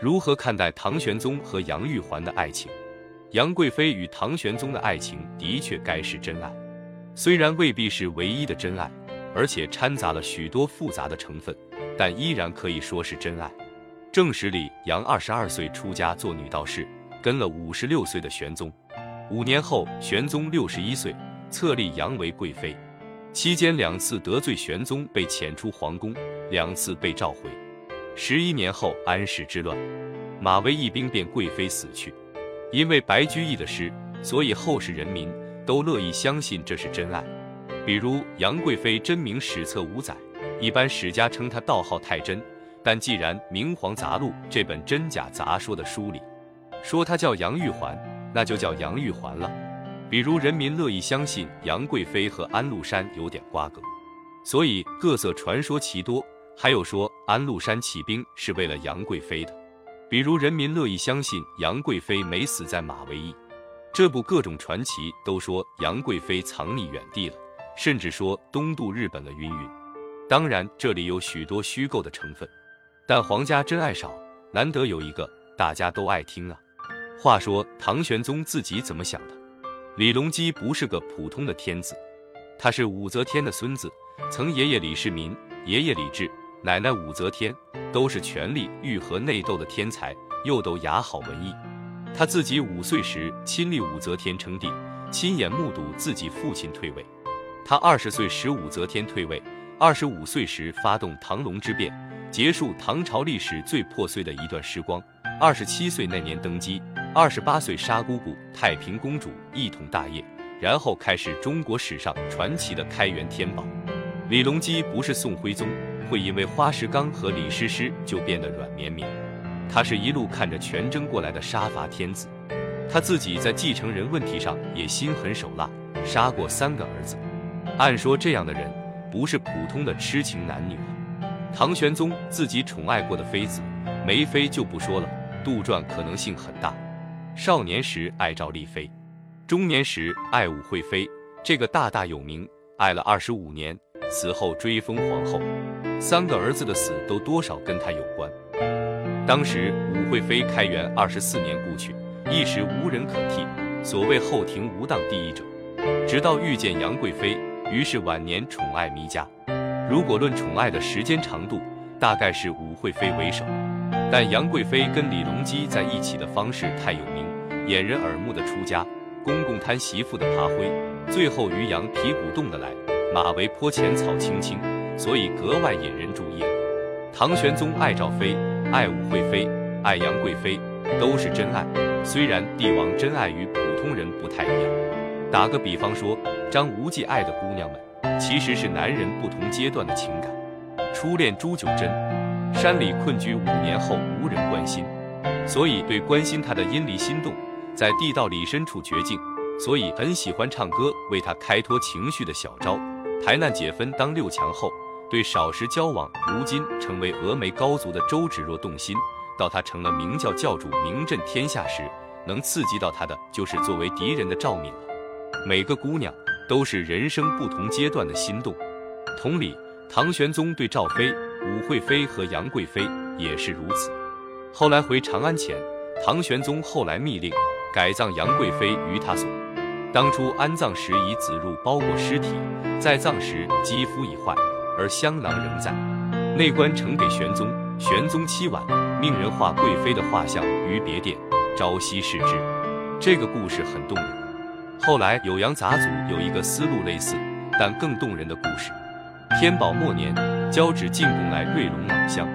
如何看待唐玄宗和杨玉环的爱情？杨贵妃与唐玄宗的爱情的确该是真爱，虽然未必是唯一的真爱，而且掺杂了许多复杂的成分，但依然可以说是真爱。正史里，杨二十二岁出家做女道士，跟了五十六岁的玄宗。五年后，玄宗六十一岁，册立杨为贵妃。期间两次得罪玄宗，被遣出皇宫，两次被召回。十一年后，安史之乱，马嵬一兵变贵妃死去。因为白居易的诗，所以后世人民都乐意相信这是真爱。比如杨贵妃真名史册五载，一般史家称她道号太真，但既然《明皇杂录》这本真假杂说的书里说她叫杨玉环，那就叫杨玉环了。比如人民乐意相信杨贵妃和安禄山有点瓜葛，所以各色传说奇多。还有说安禄山起兵是为了杨贵妃的。比如，人民乐意相信杨贵妃没死在马嵬驿，这部各种传奇都说杨贵妃藏匿远地了，甚至说东渡日本了。云云。当然，这里有许多虚构的成分，但皇家真爱少，难得有一个大家都爱听啊。话说唐玄宗自己怎么想的？李隆基不是个普通的天子，他是武则天的孙子，曾爷爷李世民，爷爷李治。奶奶武则天都是权力愈合内斗的天才，又都雅好文艺。他自己五岁时亲历武则天称帝，亲眼目睹自己父亲退位。他二十岁时武则天退位，二十五岁时发动唐隆之变，结束唐朝历史最破碎的一段时光。二十七岁那年登基，二十八岁杀姑姑太平公主，一统大业，然后开始中国史上传奇的开元天宝。李隆基不是宋徽宗。会因为花石纲和李师师就变得软绵绵。他是一路看着全真过来的杀伐天子，他自己在继承人问题上也心狠手辣，杀过三个儿子。按说这样的人不是普通的痴情男女。唐玄宗自己宠爱过的妃子，梅妃就不说了，杜撰可能性很大。少年时爱赵丽妃，中年时爱武惠妃，这个大大有名，爱了二十五年。死后追封皇后，三个儿子的死都多少跟他有关。当时武惠妃开元二十四年故去，一时无人可替，所谓后庭无当第一者。直到遇见杨贵妃，于是晚年宠爱弥加。如果论宠爱的时间长度，大概是武惠妃为首。但杨贵妃跟李隆基在一起的方式太有名，掩人耳目的出家，公公贪媳妇的爬灰，最后于杨皮鼓动的来。马嵬坡浅草青青，所以格外引人注意。唐玄宗爱赵妃，爱武惠妃，爱杨贵妃，都是真爱。虽然帝王真爱与普通人不太一样。打个比方说，张无忌爱的姑娘们，其实是男人不同阶段的情感。初恋朱九真，山里困居五年后无人关心，所以对关心他的殷离心动，在地道里深处绝境，所以很喜欢唱歌为他开脱情绪的小昭。台难解分当六强后，对少时交往，如今成为峨眉高足的周芷若动心。到他成了明教教主，名震天下时，能刺激到他的就是作为敌人的赵敏了。每个姑娘都是人生不同阶段的心动。同理，唐玄宗对赵妃、武惠妃和杨贵妃也是如此。后来回长安前，唐玄宗后来密令改葬杨贵妃于他所。当初安葬时以紫褥包裹尸体，在葬时肌肤已坏，而香囊仍在。内官呈给玄宗，玄宗凄婉，命人画贵妃的画像于别殿，朝夕视之。这个故事很动人。后来《酉阳杂俎》有一个思路类似，但更动人的故事。天宝末年，交趾进贡来瑞龙老香，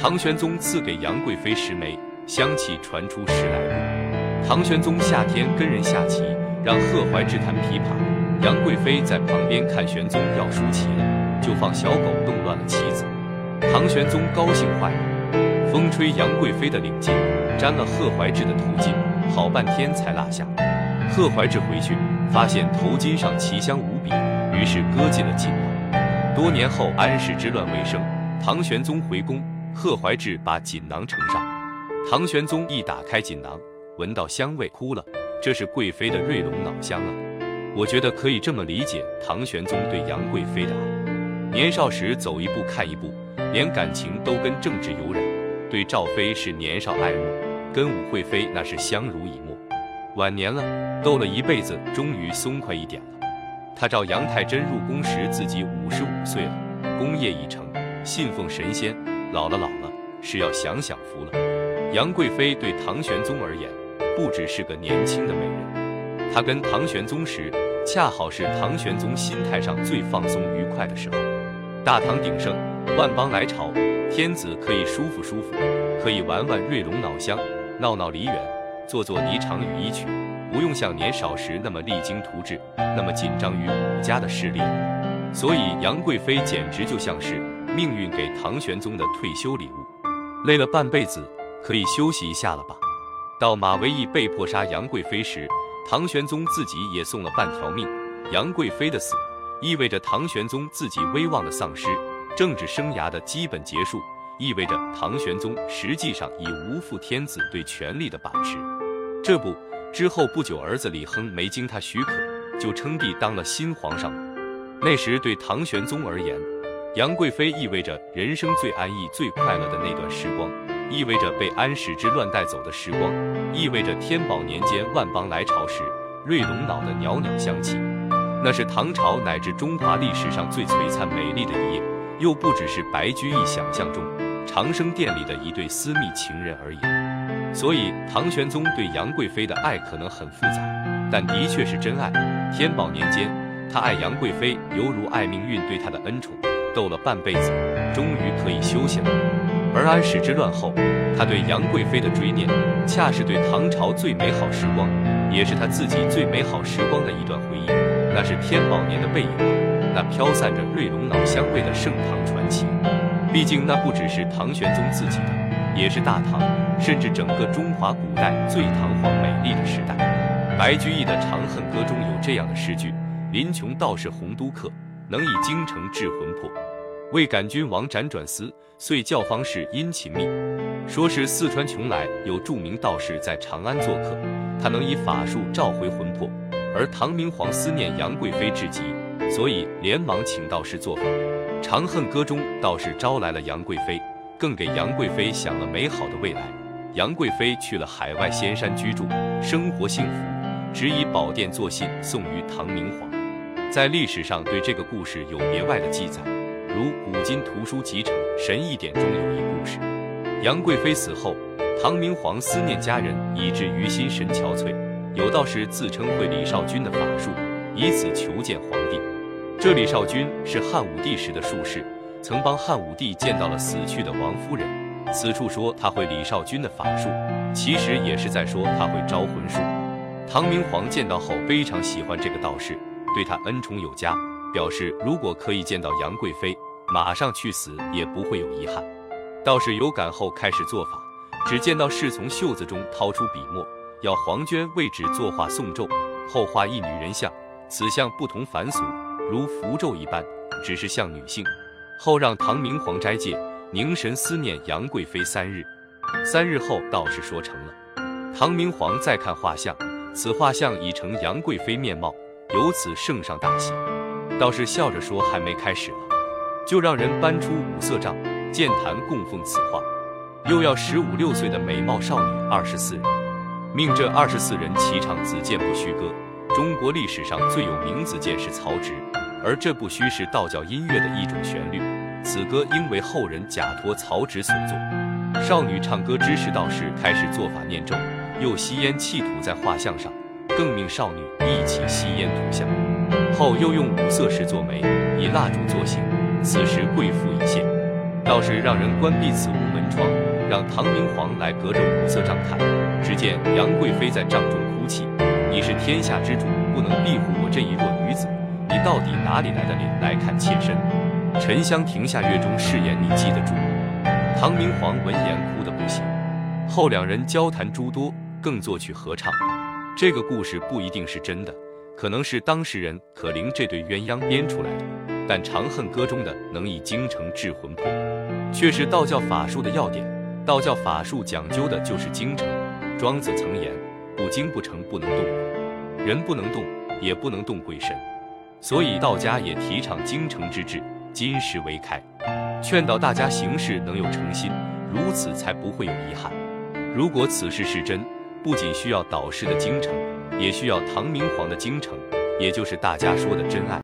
唐玄宗赐给杨贵妃十枚，香气传出十来步。唐玄宗夏天跟人下棋。让贺怀志弹琵琶，杨贵妃在旁边看玄宗要输棋了，就放小狗弄乱了棋子。唐玄宗高兴坏了，风吹杨贵妃的领巾，沾了贺怀志的头巾，好半天才落下。贺怀志回去发现头巾上奇香无比，于是搁进了锦囊。多年后安史之乱未生，唐玄宗回宫，贺怀志把锦囊呈上，唐玄宗一打开锦囊，闻到香味，哭了。这是贵妃的瑞龙脑香啊！我觉得可以这么理解唐玄宗对杨贵妃的爱。年少时走一步看一步，连感情都跟政治有染。对赵飞是年少爱慕，跟武惠妃那是相濡以沫。晚年了，斗了一辈子，终于松快一点了。他召杨太真入宫时，自己五十五岁了，功业已成，信奉神仙，老了老了是要享享福了。杨贵妃对唐玄宗而言，不只是个年轻的美人，她跟唐玄宗时，恰好是唐玄宗心态上最放松愉快的时候。大唐鼎盛，万邦来朝，天子可以舒服舒服，可以玩玩瑞龙脑香，闹闹梨园，做做霓裳羽衣曲。不用像年少时那么励精图治，那么紧张于武家的势力，所以杨贵妃简直就像是命运给唐玄宗的退休礼物。累了半辈子，可以休息一下了吧？到马嵬驿被迫杀杨贵妃时，唐玄宗自己也送了半条命。杨贵妃的死，意味着唐玄宗自己威望的丧失，政治生涯的基本结束，意味着唐玄宗实际上已无负天子对权力的把持。这不。之后不久，儿子李亨没经他许可就称帝当了新皇上。那时对唐玄宗而言，杨贵妃意味着人生最安逸、最快乐的那段时光，意味着被安史之乱带走的时光，意味着天宝年间万邦来朝时瑞龙脑的袅袅香气。那是唐朝乃至中华历史上最璀璨美丽的一页，又不只是白居易想象中长生殿里的一对私密情人而已。所以，唐玄宗对杨贵妃的爱可能很复杂，但的确是真爱。天宝年间，他爱杨贵妃犹如爱命运对他的恩宠，斗了半辈子，终于可以休息了。而安史之乱后，他对杨贵妃的追念，恰是对唐朝最美好时光，也是他自己最美好时光的一段回忆。那是天宝年的背影，那飘散着瑞龙脑香味的盛唐传奇。毕竟，那不只是唐玄宗自己的，也是大唐。甚至整个中华古代最堂皇美丽的时代，白居易的《长恨歌》中有这样的诗句：“林琼道士洪都客，能以京城治魂魄。为感君王辗转思，遂教方士殷勤觅。”说是四川邛崃有著名道士在长安做客，他能以法术召回魂魄，而唐明皇思念杨贵妃至极，所以连忙请道士做法。《长恨歌》中道士招来了杨贵妃，更给杨贵妃想了美好的未来。杨贵妃去了海外仙山居住，生活幸福，只以宝殿作信送于唐明皇。在历史上对这个故事有别外的记载，如《古今图书集成神异典》中有一故事：杨贵妃死后，唐明皇思念家人，以致于心神憔悴。有道士自称会李少君的法术，以此求见皇帝。这李少君是汉武帝时的术士，曾帮汉武帝见到了死去的王夫人。此处说他会李少君的法术，其实也是在说他会招魂术。唐明皇见到后非常喜欢这个道士，对他恩宠有加，表示如果可以见到杨贵妃，马上去死也不会有遗憾。道士有感后开始做法，只见到侍从袖子中掏出笔墨，要黄娟为纸作画送咒，后画一女人像，此像不同凡俗，如符咒一般，只是像女性。后让唐明皇斋戒。凝神思念杨贵妃三日，三日后道士说成了。唐明皇再看画像，此画像已成杨贵妃面貌，由此圣上大喜。道士笑着说：“还没开始了，就让人搬出五色帐、剑坛供奉此画，又要十五六岁的美貌少女二十四人，命这二十四人齐唱子建不虚歌。中国历史上最有名子建是曹植，而这不虚是道教音乐的一种旋律。”此歌应为后人假托曹植所作。少女唱歌之时，道士开始做法念咒，又吸烟气吐在画像上，更命少女一起吸烟吐像。后又用五色石做媒，以蜡烛作形。此时贵妇已现，道士让人关闭此屋门窗，让唐明皇来隔着五色帐看。只见杨贵妃在帐中哭泣：“你是天下之主，不能庇护我这一弱女子？你到底哪里来的脸来看妾身？”沉香亭下月中誓言，你记得住吗？唐明皇闻言哭得不行。后两人交谈诸多，更作曲合唱。这个故事不一定是真的，可能是当事人可灵这对鸳鸯编出来的。但《长恨歌》中的能以京城治魂魄，却是道教法术的要点。道教法术讲究的就是京城。庄子曾言：不精不成，不能动人，不能动，也不能动鬼神。所以道家也提倡京城之治。金石为开，劝导大家行事能有诚心，如此才不会有遗憾。如果此事是真，不仅需要导师的精诚，也需要唐明皇的精诚，也就是大家说的真爱。